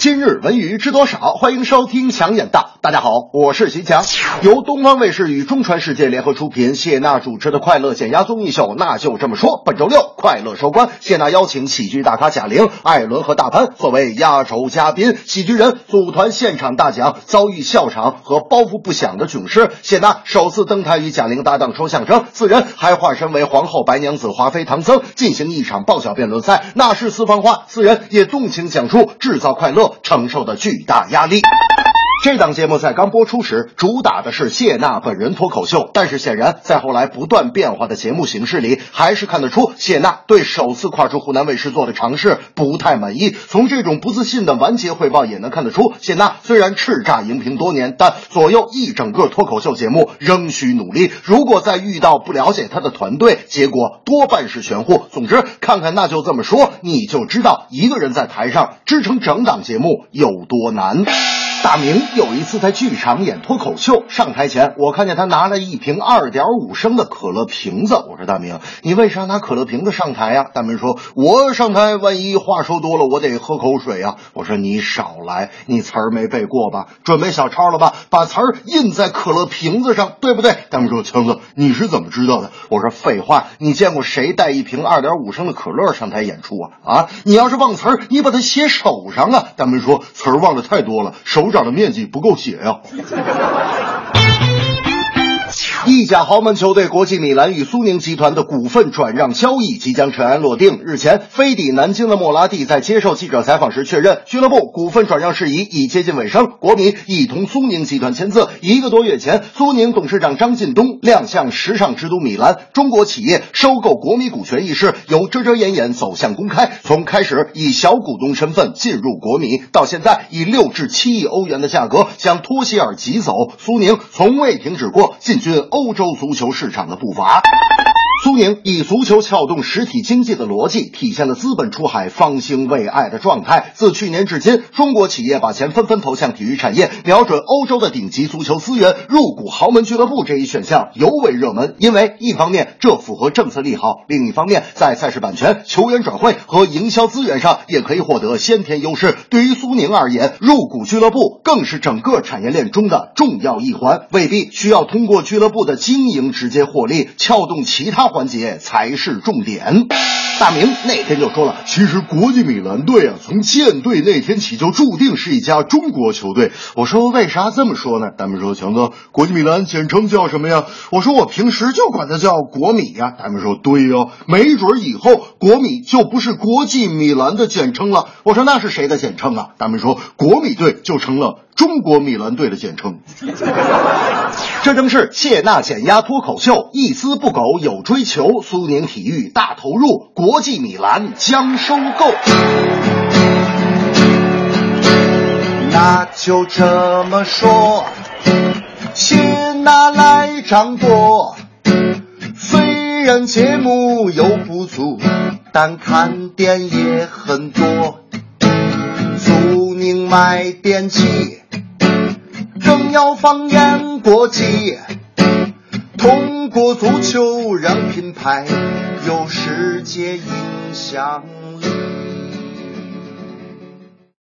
今日文娱知多少？欢迎收听强眼大。大家好，我是徐强。由东方卫视与中传世界联合出品，谢娜主持的快乐减压综艺秀，那就这么说。本周六快乐收官，谢娜邀请喜剧大咖贾玲、艾伦和大潘作为压轴嘉宾。喜剧人组团现场大奖，遭遇笑场和包袱不响的囧事。谢娜首次登台与贾玲搭档说相声，四人还化身为皇后、白娘子、华妃、唐僧，进行一场爆笑辩论赛。那是私房话，四人也动情讲述制造快乐。承受的巨大压力。这档节目在刚播出时，主打的是谢娜本人脱口秀，但是显然在后来不断变化的节目形式里，还是看得出谢娜对首次跨出湖南卫视做的尝试不太满意。从这种不自信的完结汇报也能看得出，谢娜虽然叱咤荧屏多年，但左右一整个脱口秀节目仍需努力。如果再遇到不了解她的团队，结果多半是玄乎。总之，看看那就这么说，你就知道一个人在台上支撑整档节目有多难。大明有一次在剧场演脱口秀，上台前我看见他拿了一瓶二点五升的可乐瓶子。我说大明，你为啥拿可乐瓶子上台呀？大明说，我上台万一话说多了，我得喝口水啊。我说你少来，你词儿没背过吧？准备小抄了吧？把词儿印在可乐瓶子上，对不对？大明说，强子，你是怎么知道的？我说废话，你见过谁带一瓶二点五升的可乐上台演出啊？啊，你要是忘词儿，你把它写手上啊。大明说，词儿忘的太多了，手掌。的面积不够写呀。意甲豪门球队国际米兰与苏宁集团的股份转让交易即将尘埃落定。日前，飞抵南京的莫拉蒂在接受记者采访时确认，俱乐部股份转让事宜已接近尾声，国米已同苏宁集团签字。一个多月前，苏宁董事长张近东亮相时尚之都米兰，中国企业收购国米股权一事由遮遮掩掩走向公开。从开始以小股东身份进入国米，到现在以六至七亿欧元的价格将托希尔挤走，苏宁从未停止过进军欧。欧洲足球市场的步伐。苏宁以足球撬动实体经济的逻辑，体现了资本出海方兴未艾的状态。自去年至今，中国企业把钱纷纷投向体育产业，瞄准欧洲的顶级足球资源，入股豪门俱乐部这一选项尤为热门。因为一方面这符合政策利好，另一方面在赛事版权、球员转会和营销资源上也可以获得先天优势。对于苏宁而言，入股俱乐部更是整个产业链中的重要一环，未必需要通过俱乐部的经营直接获利，撬动其他。环节才是重点。大明那天就说了，其实国际米兰队啊，从建队那天起就注定是一家中国球队。我说为啥这么说呢？大明说强哥，国际米兰简称叫什么呀？我说我平时就管它叫国米呀。大明说对呀，没准以后国米就不是国际米兰的简称了。我说那是谁的简称啊？大明说国米队就成了中国米兰队的简称。这正是谢娜减压脱口秀，一丝不苟有追求。苏宁体育大投入，国际米兰将收购。那就这么说，谢娜来掌舵。虽然节目有不足，但看点也很多。苏宁买电器。要放眼国际，通过足球让品牌有世界影响力。